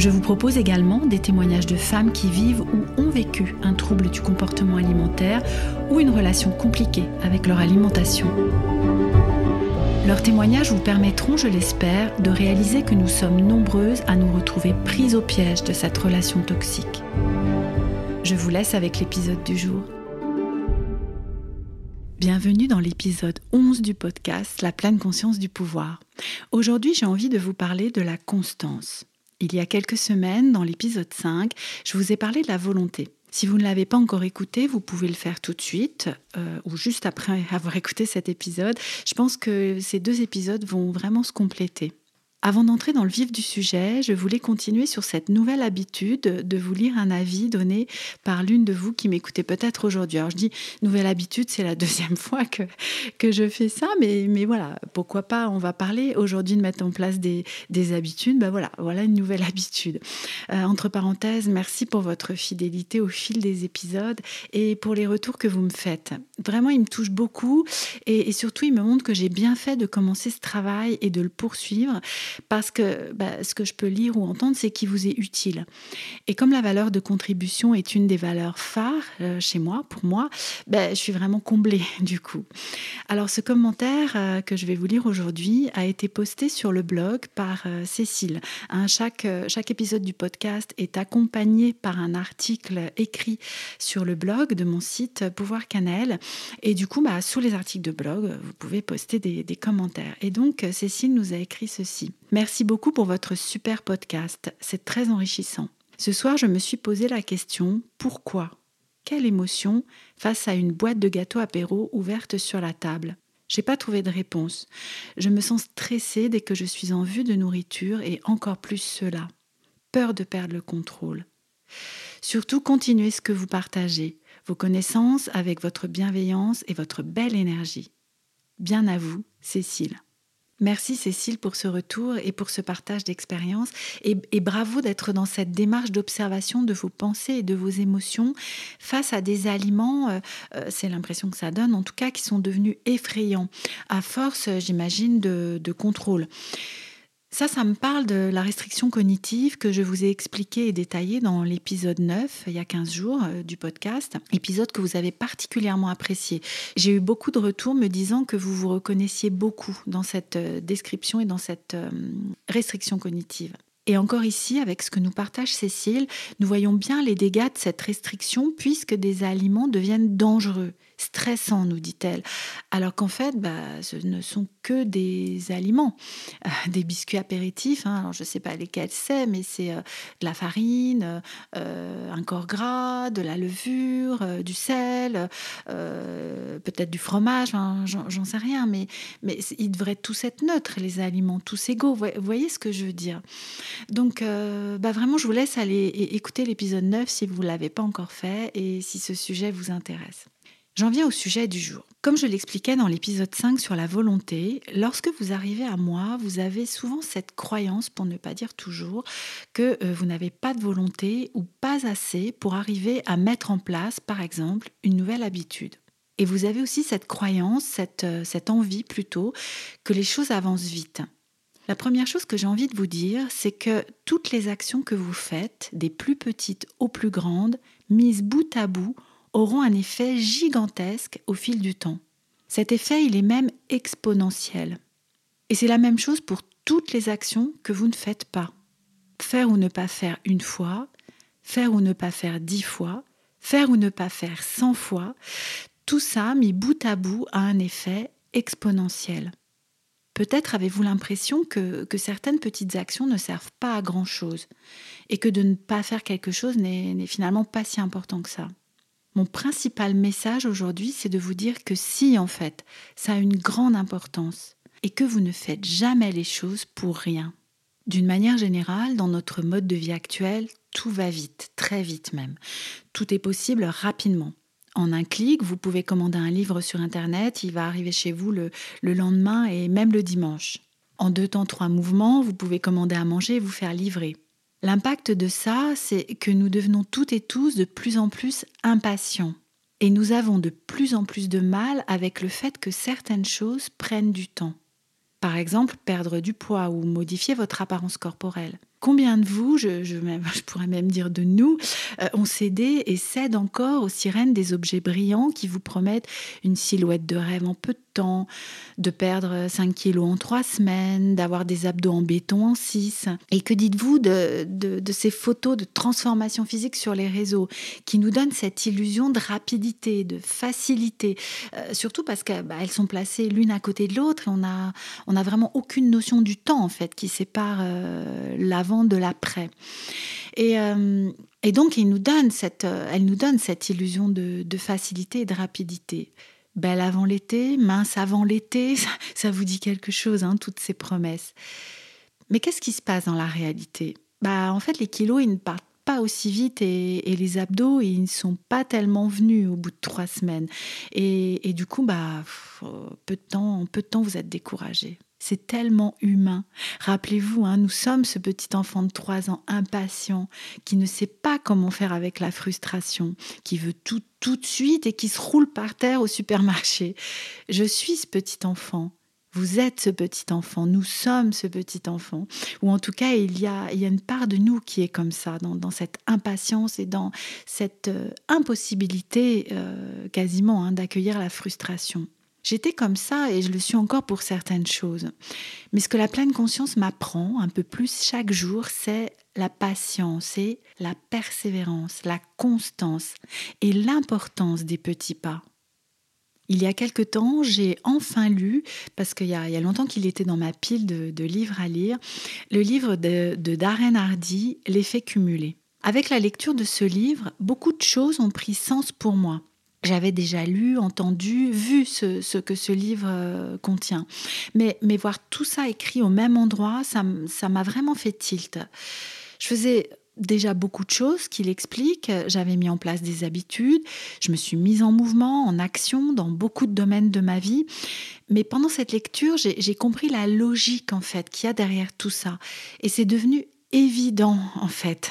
Je vous propose également des témoignages de femmes qui vivent ou ont vécu un trouble du comportement alimentaire ou une relation compliquée avec leur alimentation. Leurs témoignages vous permettront, je l'espère, de réaliser que nous sommes nombreuses à nous retrouver prises au piège de cette relation toxique. Je vous laisse avec l'épisode du jour. Bienvenue dans l'épisode 11 du podcast La pleine conscience du pouvoir. Aujourd'hui, j'ai envie de vous parler de la constance. Il y a quelques semaines, dans l'épisode 5, je vous ai parlé de la volonté. Si vous ne l'avez pas encore écouté, vous pouvez le faire tout de suite euh, ou juste après avoir écouté cet épisode. Je pense que ces deux épisodes vont vraiment se compléter. Avant d'entrer dans le vif du sujet, je voulais continuer sur cette nouvelle habitude de vous lire un avis donné par l'une de vous qui m'écoutez peut-être aujourd'hui. Alors je dis nouvelle habitude, c'est la deuxième fois que, que je fais ça, mais, mais voilà, pourquoi pas, on va parler aujourd'hui de mettre en place des, des habitudes. Ben voilà, voilà une nouvelle habitude. Euh, entre parenthèses, merci pour votre fidélité au fil des épisodes et pour les retours que vous me faites. Vraiment, ils me touchent beaucoup et, et surtout, ils me montrent que j'ai bien fait de commencer ce travail et de le poursuivre parce que bah, ce que je peux lire ou entendre, c'est qu'il vous est utile. Et comme la valeur de contribution est une des valeurs phares euh, chez moi, pour moi, bah, je suis vraiment comblée du coup. Alors ce commentaire euh, que je vais vous lire aujourd'hui a été posté sur le blog par euh, Cécile. Hein, chaque, chaque épisode du podcast est accompagné par un article écrit sur le blog de mon site Pouvoir Cannelle. Et du coup, bah, sous les articles de blog, vous pouvez poster des commentaires. Et donc, Cécile nous a écrit ceci. Merci beaucoup pour votre super podcast, c'est très enrichissant. Ce soir, je me suis posé la question pourquoi? Quelle émotion face à une boîte de gâteaux apéro ouverte sur la table? J'ai pas trouvé de réponse. Je me sens stressée dès que je suis en vue de nourriture et encore plus cela. Peur de perdre le contrôle. Surtout, continuez ce que vous partagez, vos connaissances avec votre bienveillance et votre belle énergie. Bien à vous, Cécile. Merci Cécile pour ce retour et pour ce partage d'expérience et, bravo d'être dans cette démarche d'observation de vos pensées et de vos émotions face à des aliments, euh, euh, c'est l'impression que ça donne en tout cas, qui sont devenus effrayants à force, j'imagine, de contrôle. Ça, ça me parle de la restriction cognitive que je vous ai expliqué et détaillée dans l'épisode 9, il y a 15 jours, euh, du podcast, épisode que vous avez particulièrement apprécié. J'ai eu beaucoup de retours me disant que vous vous reconnaissiez beaucoup dans cette euh, description et dans cette euh, restriction cognitive. Et encore ici, avec ce que nous partage Cécile, nous voyons bien les dégâts de cette restriction puisque des aliments deviennent dangereux stressant, nous dit-elle. Alors qu'en fait, bah, ce ne sont que des aliments, euh, des biscuits apéritifs. Hein. Alors je ne sais pas lesquels c'est, mais c'est euh, de la farine, euh, un corps gras, de la levure, du sel, peut-être du fromage, j'en sais rien, mais, mais ils devraient tous être neutres, les aliments, tous égaux. Vous voyez ce que je veux dire? Donc, bah, vraiment, je vous laisse aller écouter l'épisode 9 si vous ne l'avez pas encore fait et si ce sujet vous intéresse. J'en viens au sujet du jour. Comme je l'expliquais dans l'épisode 5 sur la volonté, lorsque vous arrivez à moi, vous avez souvent cette croyance, pour ne pas dire toujours, que euh, vous n'avez pas de volonté ou pas assez pour arriver à mettre en place, par exemple, une nouvelle habitude. Et vous avez aussi cette croyance, cette, euh, cette envie plutôt, que les choses avancent vite. La première chose que j'ai envie de vous dire, c'est que toutes les actions que vous faites, des plus petites aux plus grandes, mises bout à bout, auront un effet gigantesque au fil du temps. Cet effet, il est même exponentiel. Et c'est la même chose pour toutes les actions que vous ne faites pas. Faire ou ne pas faire une fois, faire ou ne pas faire dix fois, faire ou ne pas faire cent fois, tout ça, mis bout à bout, a un effet exponentiel. Peut-être avez-vous l'impression que, que, certaines petites actions ne servent pas à grand-chose et que de ne pas faire quelque chose n'est finalement pas si important que ça. Mon principal message aujourd'hui, c'est de vous dire que si, en fait, ça a une grande importance et que vous ne faites jamais les choses pour rien. D'une manière générale, dans notre mode de vie actuel, tout va vite, très vite même. Tout est possible rapidement. En un clic, vous pouvez commander un livre sur Internet, il va arriver chez vous le, lendemain et même le dimanche. En deux temps, trois mouvements, vous pouvez commander à manger et vous faire livrer. L'impact de ça, c'est que nous devenons toutes et tous de plus en plus impatients. Et nous avons de plus en plus de mal avec le fait que certaines choses prennent du temps. Par exemple, perdre du poids ou modifier votre apparence corporelle. Combien de vous, je, pourrais même dire de nous, euh, ont cédé et cèdent encore aux sirènes des objets brillants qui vous promettent une silhouette de rêve en peu de temps, de perdre 5 kilos en 3 semaines, d'avoir des abdos en béton en 6 Et que dites-vous de, ces photos de transformation physique sur les réseaux qui nous donnent cette illusion de rapidité, de facilité, euh, surtout parce qu'elles bah, sont placées l'une à côté de l'autre et on a, on a vraiment aucune notion du temps en fait qui sépare euh, l'avant de l'après. Et, euh, et, donc, il nous donne cette, euh, elle nous donne cette illusion de, facilité et de rapidité. Belle avant l'été, mince avant l'été, ça, vous dit quelque chose, hein, toutes ces promesses. Mais qu'est-ce qui se passe dans la réalité? Bah, En fait, les kilos, ils ne partent pas aussi vite et, les abdos, ils ne sont pas tellement venus au bout de trois semaines. Et, et du coup, bah, peu de temps, en peu de temps, vous êtes découragé. C'est tellement humain. Rappelez-vous, hein, nous sommes ce petit enfant de 3 ans impatient qui ne sait pas comment faire avec la frustration, qui veut tout tout de suite et qui se roule par terre au supermarché. Je suis ce petit enfant. Vous êtes ce petit enfant, nous sommes ce petit enfant, ou en tout cas il y a, une part de nous qui est comme ça, dans, cette impatience et dans cette euh, impossibilité euh, quasiment hein, d'accueillir la frustration. J'étais comme ça et je le suis encore pour certaines choses. Mais ce que la pleine conscience m'apprend un peu plus chaque jour, c'est la patience et la persévérance, la constance et l'importance des petits pas. Il y a quelque temps, j'ai enfin lu, parce qu'il y, a longtemps qu'il était dans ma pile de, livres à lire, le livre de, de Darren Hardy, L'effet cumulé. Avec la lecture de ce livre, beaucoup de choses ont pris sens pour moi. J'avais déjà lu, entendu, vu ce, que ce livre euh, contient. Mais, mais voir tout ça écrit au même endroit, ça m'a vraiment fait tilt. Je faisais déjà beaucoup de choses qu'il explique. J'avais mis en place des habitudes, je me suis mise en mouvement, en action dans beaucoup de domaines de ma vie. Mais pendant cette lecture, j'ai compris la logique en fait qu'il y a derrière tout ça. Et c'est devenu évident en fait.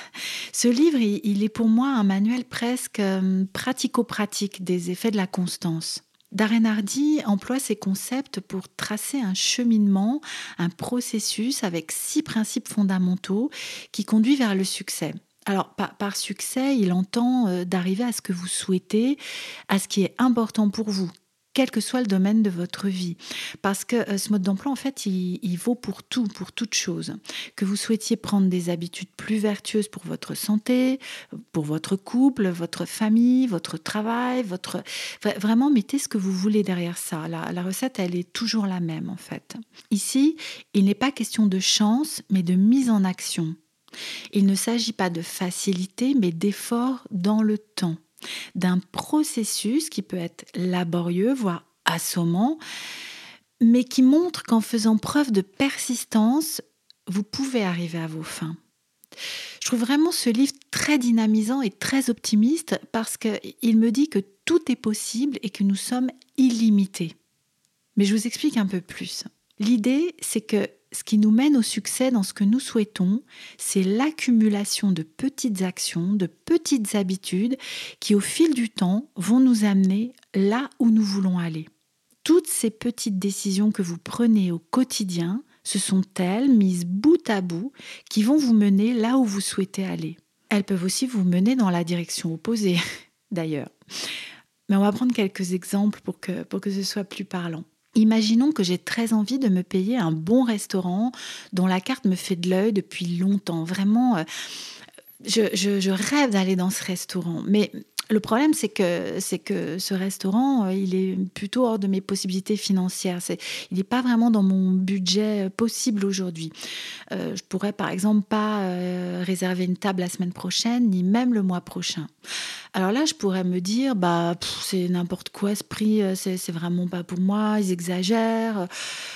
Ce livre, il, est pour moi un manuel presque euh, pratico-pratique des effets de la constance. Darren Hardy emploie ces concepts pour tracer un cheminement, un processus avec six principes fondamentaux qui conduit vers le succès. Alors, par, par succès, il entend euh, d'arriver à ce que vous souhaitez, à ce qui est important pour vous, quel que soit le domaine de votre vie. Parce que euh, ce mode d'emploi, en fait, il, vaut pour tout, pour toute chose. Que vous souhaitiez prendre des habitudes plus vertueuses pour votre santé, pour votre couple, votre famille, votre travail, votre... Vraiment, mettez ce que vous voulez derrière ça. La, la recette, elle est toujours la même, en fait. Ici, il n'est pas question de chance, mais de mise en action. Il ne s'agit pas de facilité, mais d'effort dans le temps d'un processus qui peut être laborieux, voire assommant, mais qui montre qu'en faisant preuve de persistance, vous pouvez arriver à vos fins. Je trouve vraiment ce livre très dynamisant et très optimiste parce qu'il me dit que tout est possible et que nous sommes illimités. Mais je vous explique un peu plus. L'idée, c'est que ce qui nous mène au succès dans ce que nous souhaitons, c'est l'accumulation de petites actions, de petites habitudes qui au fil du temps vont nous amener là où nous voulons aller. Toutes ces petites décisions que vous prenez au quotidien, ce sont elles, mises bout à bout, qui vont vous mener là où vous souhaitez aller. Elles peuvent aussi vous mener dans la direction opposée, d'ailleurs. Mais on va prendre quelques exemples pour que, pour que ce soit plus parlant. Imaginons que j'ai très envie de me payer un bon restaurant dont la carte me fait de l'œil depuis longtemps. Vraiment, euh, je, rêve d'aller dans ce restaurant. Mais le problème, c'est que, c'est que ce restaurant, euh, il est plutôt hors de mes possibilités financières. Il n'est pas vraiment dans mon budget possible aujourd'hui. Euh, je pourrais, par exemple, pas réserver une table la semaine prochaine, ni même le mois prochain. Alors là, je pourrais me dire, bah, c'est n'importe quoi ce prix, euh, c'est vraiment pas pour moi, ils exagèrent,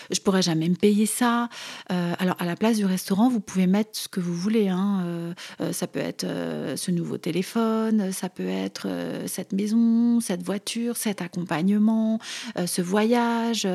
je pourrais jamais me payer ça. Euh, alors à la place du restaurant, vous pouvez mettre ce que vous voulez. Hein. Euh, ça peut être ce nouveau téléphone, ça peut être cette maison, cette voiture, cet accompagnement, ce voyage,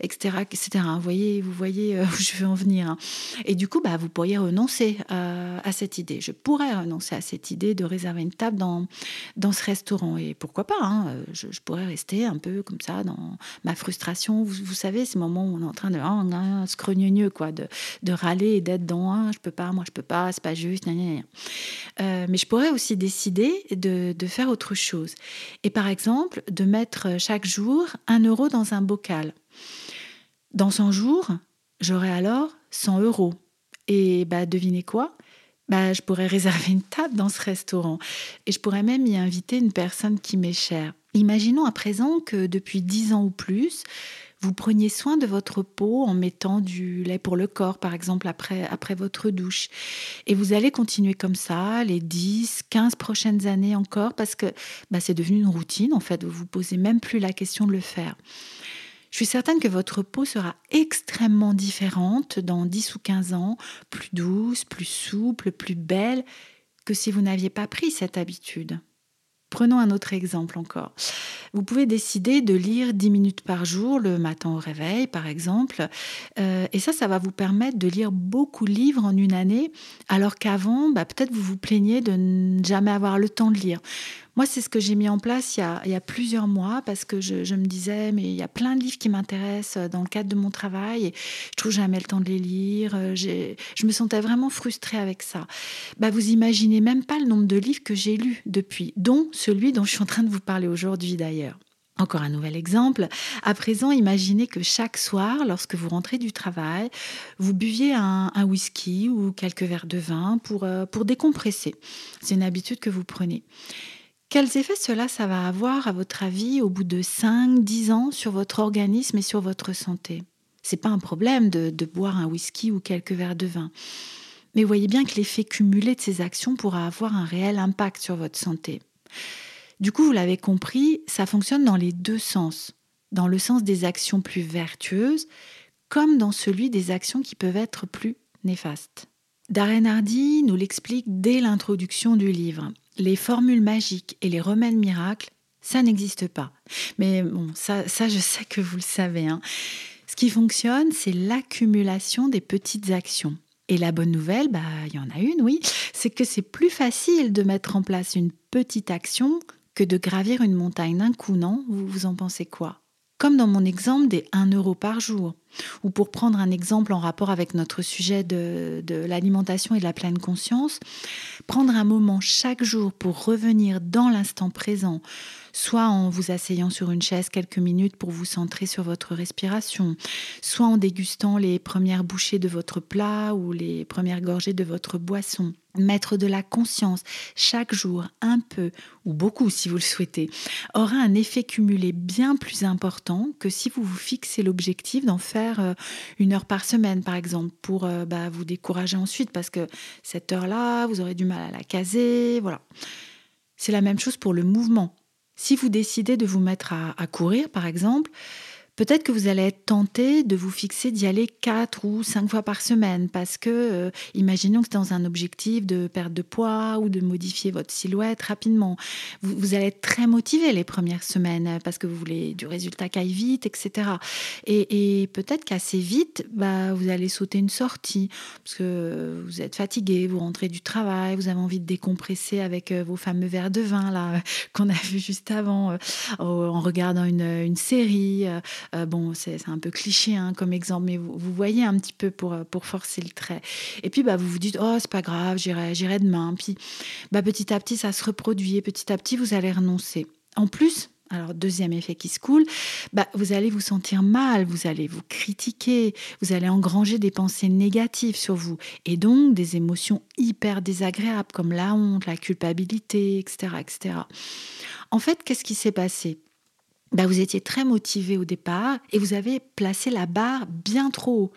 etc., etc. Vous voyez, vous voyez où je veux en venir. Hein. Et du coup, bah, vous pourriez renoncer à cette idée. Je pourrais renoncer à cette idée de réserver une table dans dans ce restaurant. Et pourquoi pas hein, je, pourrais rester un peu comme ça dans ma frustration. Vous, savez, ces moments où on est en train de oh, se creugner quoi, de, de râler et d'être dans ah, je peux pas, moi je peux pas, c'est pas juste. Euh, mais je pourrais aussi décider de, de faire autre chose. Et par exemple, de mettre chaque jour un euro dans un bocal. Dans 100 jours, j'aurai alors 100 euros. Et bah, devinez quoi? Bah, je pourrais réserver une table dans ce restaurant et je pourrais même y inviter une personne qui m'est chère. Imaginons à présent que depuis dix ans ou plus, vous preniez soin de votre peau en mettant du lait pour le corps, par exemple, après, après votre douche. Et vous allez continuer comme ça les 10, 15 prochaines années encore parce que bah, c'est devenu une routine, en fait. Vous ne vous posez même plus la question de le faire. Je suis certaine que votre peau sera extrêmement différente dans 10 ou 15 ans, plus douce, plus souple, plus belle que si vous n'aviez pas pris cette habitude. Prenons un autre exemple encore. Vous pouvez décider de lire 10 minutes par jour le matin au réveil, par exemple. Euh, et ça, ça va vous permettre de lire beaucoup de livres en une année, alors qu'avant, bah, peut-être vous vous plaignez de ne jamais avoir le temps de lire. Moi, c'est ce que j'ai mis en place il y, a, plusieurs mois parce que je, me disais, mais il y a plein de livres qui m'intéressent euh, dans le cadre de mon travail et je trouve jamais le temps de les lire. Euh, je me sentais vraiment frustrée avec ça. Bah, vous imaginez même pas le nombre de livres que j'ai lus depuis, dont celui dont je suis en train de vous parler aujourd'hui d'ailleurs. Encore un nouvel exemple. À présent, imaginez que chaque soir, lorsque vous rentrez du travail, vous buviez un, whisky ou quelques verres de vin pour, euh, pour décompresser. C'est une habitude que vous prenez. Quels effets cela va avoir, à votre avis, au bout de 5, 10 ans sur votre organisme et sur votre santé? C'est pas un problème de, boire un whisky ou quelques verres de vin. Mais voyez bien que l'effet cumulé de ces actions pourra avoir un réel impact sur votre santé. Du coup, vous l'avez compris, ça fonctionne dans les deux sens. Dans le sens des actions plus vertueuses, comme dans celui des actions qui peuvent être plus néfastes. Darren Hardy nous l'explique dès l'introduction du livre les formules magiques et les remèdes miracles, ça n'existe pas. Mais bon, ça, ça, je sais que vous le savez. Hein. Ce qui fonctionne, c'est l'accumulation des petites actions. Et la bonne nouvelle, bah, il y en a une, oui, c'est que c'est plus facile de mettre en place une petite action que de gravir une montagne d'un coup, non? Vous, vous en pensez quoi? Comme dans mon exemple des 1 euro par jour. Ou pour prendre un exemple en rapport avec notre sujet de, l'alimentation et de la pleine conscience, prendre un moment chaque jour pour revenir dans l'instant présent, soit en vous asseyant sur une chaise quelques minutes pour vous centrer sur votre respiration, soit en dégustant les premières bouchées de votre plat ou les premières gorgées de votre boisson. Mettre de la conscience chaque jour un peu ou beaucoup si vous le souhaitez aura un effet cumulé bien plus important que si vous vous fixez l'objectif d'en faire euh, une heure par semaine, par exemple, pour euh, bah, vous décourager ensuite, parce que cette heure-là, vous aurez du mal à la caser. Voilà. C'est la même chose pour le mouvement. Si vous décidez de vous mettre à courir, par exemple, Peut-être que vous allez être tenté de vous fixer d'y aller quatre ou cinq fois par semaine parce que, euh, imaginons que c'est dans un objectif de perte de poids ou de modifier votre silhouette rapidement. Vous, allez être très motivé les premières semaines parce que vous voulez du résultat qui aille vite, etc. Et, peut-être qu'assez vite, bah, vous allez sauter une sortie parce que vous êtes fatigué, vous rentrez du travail, vous avez envie de décompresser avec euh, vos fameux verres de vin là qu'on a vu juste avant euh, en regardant une, une série. Euh, bon, c'est un peu cliché hein, comme exemple, mais vous, voyez un petit peu pour, euh, pour forcer le trait. Et puis, bah, vous vous dites, oh, c'est pas grave, j'irai demain. Puis, bah, petit à petit, ça se reproduit et petit à petit, vous allez renoncer. En plus, alors, deuxième effet qui se coule, bah, vous allez vous sentir mal, vous allez vous critiquer, vous allez engranger des pensées négatives sur vous et donc des émotions hyper désagréables comme la honte, la culpabilité, etc. etc. En fait, qu'est-ce qui s'est passé? Bah, vous étiez très motivé au départ et vous avez placé la barre bien trop haut.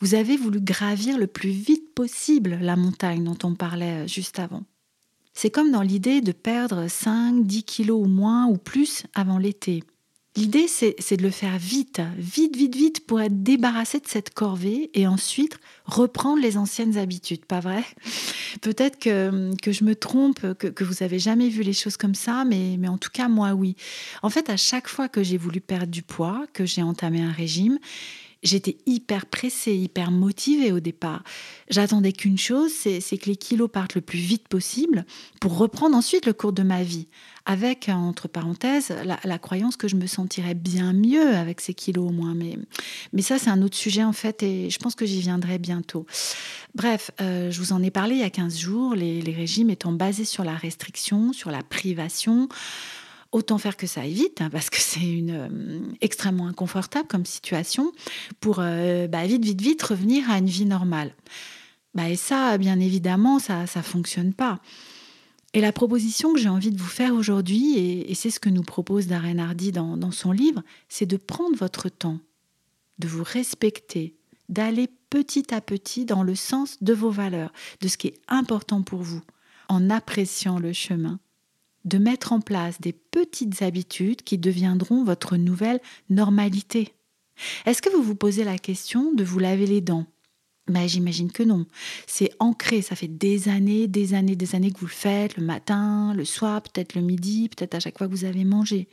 Vous avez voulu gravir le plus vite possible la montagne dont on parlait euh, juste avant. C'est comme dans l'idée de perdre 5, 10 kilos ou moins ou plus avant l'été. L'idée, c'est de le faire vite, vite, vite, vite, pour être débarrassé de cette corvée et ensuite reprendre les anciennes habitudes, pas vrai? Peut-être que, je me trompe, que, vous avez jamais vu les choses comme ça, mais, mais en tout cas, moi, oui. En fait, à chaque fois que j'ai voulu perdre du poids, que j'ai entamé un régime, J'étais hyper pressée, hyper motivée au départ. J'attendais qu'une chose, c'est que les kilos partent le plus vite possible pour reprendre ensuite le cours de ma vie. Avec, entre parenthèses, la, croyance que je me sentirais bien mieux avec ces kilos au moins. Mais, mais ça, c'est un autre sujet en fait et je pense que j'y viendrai bientôt. Bref, euh, je vous en ai parlé il y a 15 jours, les, les régimes étant basés sur la restriction, sur la privation autant faire que ça aille vite, hein, parce que c'est une euh, extrêmement inconfortable comme situation, pour euh, bah, vite, vite, vite revenir à une vie normale. Bah, et ça, bien évidemment, ça ne fonctionne pas. Et la proposition que j'ai envie de vous faire aujourd'hui, et, c'est ce que nous propose Darren Hardy dans, dans son livre, c'est de prendre votre temps, de vous respecter, d'aller petit à petit dans le sens de vos valeurs, de ce qui est important pour vous, en appréciant le chemin de mettre en place des petites habitudes qui deviendront votre nouvelle normalité. Est-ce que vous vous posez la question de vous laver les dents? Ben, J'imagine que non. C'est ancré, ça fait des années, des années, des années que vous le faites, le matin, le soir, peut-être le midi, peut-être à chaque fois que vous avez mangé.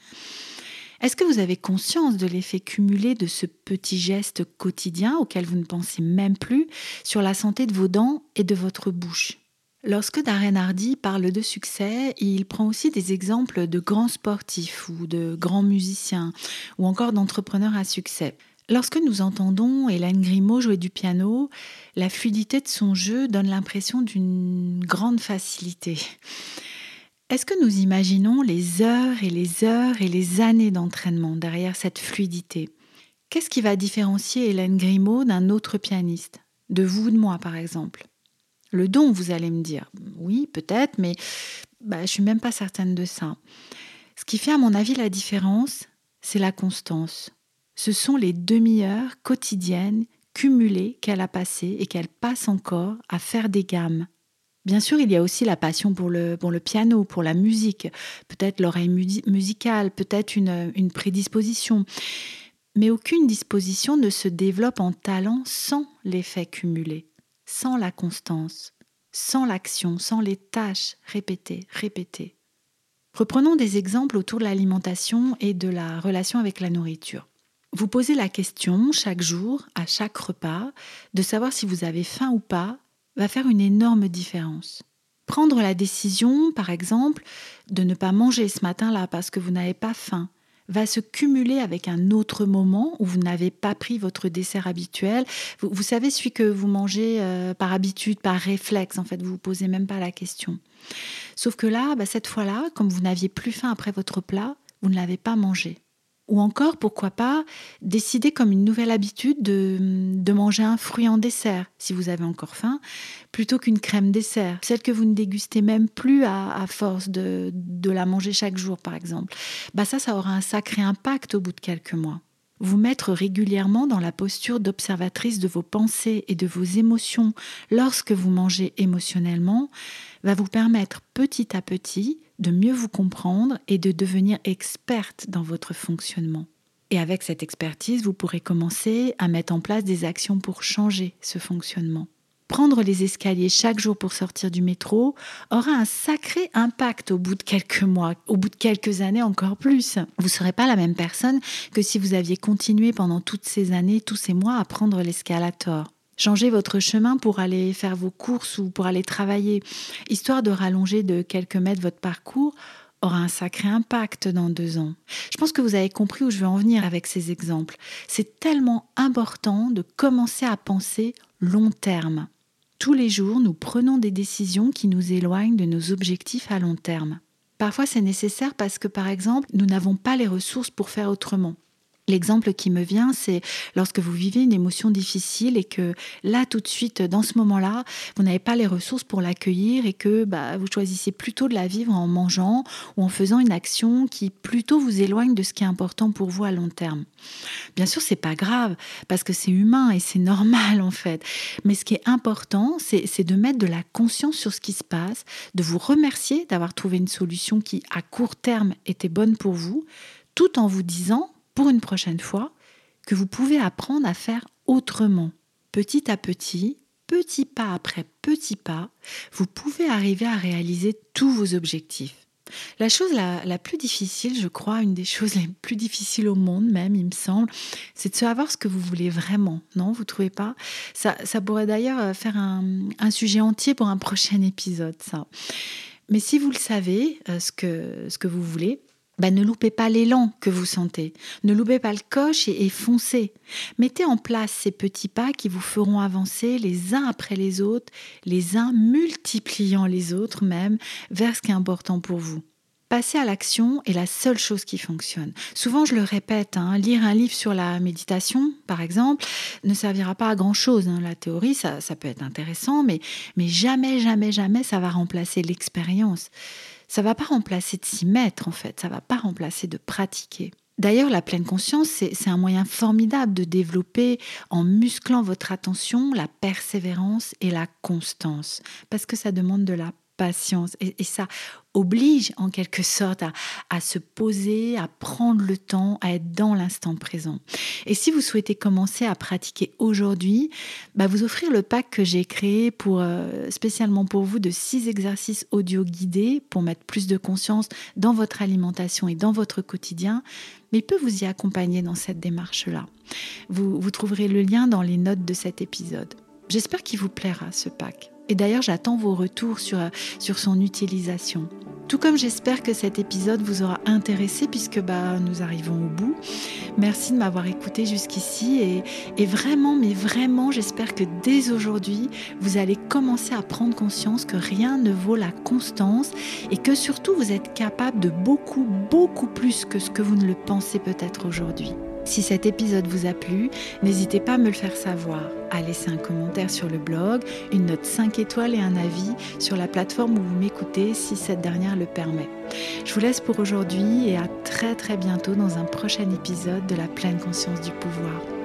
Est-ce que vous avez conscience de l'effet cumulé de ce petit geste quotidien auquel vous ne pensez même plus sur la santé de vos dents et de votre bouche? Lorsque Darren Hardy parle de succès, il prend aussi des exemples de grands sportifs ou de grands musiciens ou encore d'entrepreneurs à succès. Lorsque nous entendons Hélène Grimaud jouer du piano, la fluidité de son jeu donne l'impression d'une grande facilité. Est-ce que nous imaginons les heures et les heures et les années d'entraînement derrière cette fluidité? Qu'est-ce qui va différencier Hélène Grimaud d'un autre pianiste? De vous ou de moi, par exemple? Le don, vous allez me dire. Oui, peut-être, mais bah, je ne suis même pas certaine de ça. Ce qui fait, à mon avis, la différence, c'est la constance. Ce sont les demi-heures quotidiennes cumulées qu'elle a passées et qu'elle passe encore à faire des gammes. Bien sûr, il y a aussi la passion pour le, piano, pour la musique, peut-être l'oreille musicale, peut-être une prédisposition. Mais aucune disposition ne se développe en talent sans l'effet cumulé sans la constance, sans l'action, sans les tâches répétées, répétées. Reprenons des exemples autour de l'alimentation et de la relation avec la nourriture. Vous posez la question chaque jour, à chaque repas, de savoir si vous avez faim ou pas, va faire une énorme différence. Prendre la décision, par exemple, de ne pas manger ce matin-là parce que vous n'avez pas faim, va se cumuler avec un autre moment où vous n'avez pas pris votre dessert habituel. Vous, savez, celui que vous mangez euh, par habitude, par réflexe, en fait, vous ne vous posez même pas la question. Sauf que là, bah, cette fois-là, comme vous n'aviez plus faim après votre plat, vous ne l'avez pas mangé. Ou encore, pourquoi pas, décider comme une nouvelle habitude de, manger un fruit en dessert, si vous avez encore faim, plutôt qu'une crème dessert, celle que vous ne dégustez même plus à, force de, de, la manger chaque jour, par exemple. Bah ça, ça aura un sacré impact au bout de quelques mois. Vous mettre régulièrement dans la posture d'observatrice de vos pensées et de vos émotions lorsque vous mangez émotionnellement va vous permettre petit à petit de mieux vous comprendre et de devenir experte dans votre fonctionnement. Et avec cette expertise, vous pourrez commencer à mettre en place des actions pour changer ce fonctionnement. Prendre les escaliers chaque jour pour sortir du métro aura un sacré impact au bout de quelques mois, au bout de quelques années encore plus. Vous ne serez pas la même personne que si vous aviez continué pendant toutes ces années, tous ces mois à prendre l'escalator. Changez votre chemin pour aller faire vos courses ou pour aller travailler, histoire de rallonger de quelques mètres votre parcours aura un sacré impact dans deux ans. Je pense que vous avez compris où je veux en venir avec ces exemples. C'est tellement important de commencer à penser long terme. Tous les jours, nous prenons des décisions qui nous éloignent de nos objectifs à long terme. Parfois, c'est nécessaire parce que, par exemple, nous n'avons pas les ressources pour faire autrement. L'exemple qui me vient, c'est lorsque vous vivez une émotion difficile et que là, tout de suite, dans ce moment-là, vous n'avez pas les ressources pour l'accueillir et que bah, vous choisissez plutôt de la vivre en mangeant ou en faisant une action qui plutôt vous éloigne de ce qui est important pour vous à long terme. Bien sûr, c'est pas grave parce que c'est humain et c'est normal en fait. Mais ce qui est important, c'est de mettre de la conscience sur ce qui se passe, de vous remercier d'avoir trouvé une solution qui, à court terme, était bonne pour vous, tout en vous disant pour une prochaine fois que vous pouvez apprendre à faire autrement. Petit à petit, petit pas après petit pas, vous pouvez arriver à réaliser tous vos objectifs. La chose la, plus difficile, je crois, une des choses les plus difficiles au monde même, il me semble, c'est de savoir ce que vous voulez vraiment. Non, vous trouvez pas? Ça, ça pourrait d'ailleurs euh, faire un, un, sujet entier pour un prochain épisode, ça. Mais si vous le savez, euh, ce, que, ce que vous voulez, bah, ne loupez pas l'élan que vous sentez. Ne loupez pas le coche et, foncez. Mettez en place ces petits pas qui vous feront avancer les uns après les autres, les uns multipliant les autres même, vers ce qui est important pour vous. Passer à l'action est la seule chose qui fonctionne. Souvent, je le répète, hein, lire un livre sur la méditation, par exemple, ne servira pas à grand-chose. Hein. La théorie, ça, peut être intéressant, mais, mais jamais, jamais, jamais, ça va remplacer l'expérience ça va pas remplacer de s'y mettre en fait, ça va pas remplacer de pratiquer. D'ailleurs, la pleine conscience, c'est un moyen formidable de développer en musclant votre attention la persévérance et la constance, parce que ça demande de la patience. Et, ça oblige en quelque sorte à, se poser, à prendre le temps, à être dans l'instant présent. Et si vous souhaitez commencer à pratiquer aujourd'hui, bah vous offrir le pack que j'ai créé pour, euh, spécialement pour vous de six exercices audio guidés pour mettre plus de conscience dans votre alimentation et dans votre quotidien, mais il peut vous y accompagner dans cette démarche-là. Vous, vous trouverez le lien dans les notes de cet épisode. J'espère qu'il vous plaira ce pack. Et d'ailleurs, j'attends vos retours sur, sur son utilisation. Tout comme j'espère que cet épisode vous aura intéressé puisque bah, nous arrivons au bout. Merci de m'avoir écouté jusqu'ici et, et, vraiment, mais vraiment, j'espère que dès aujourd'hui, vous allez commencer à prendre conscience que rien ne vaut la constance et que surtout vous êtes capable de beaucoup, beaucoup plus que ce que vous ne le pensez peut-être aujourd'hui. Si cet épisode vous a plu, n'hésitez pas à me le faire savoir, à laisser un commentaire sur le blog, une note 5 étoiles et un avis sur la plateforme où vous m'écoutez si cette dernière le permet. Je vous laisse pour aujourd'hui et à très très bientôt dans un prochain épisode de la pleine conscience du pouvoir.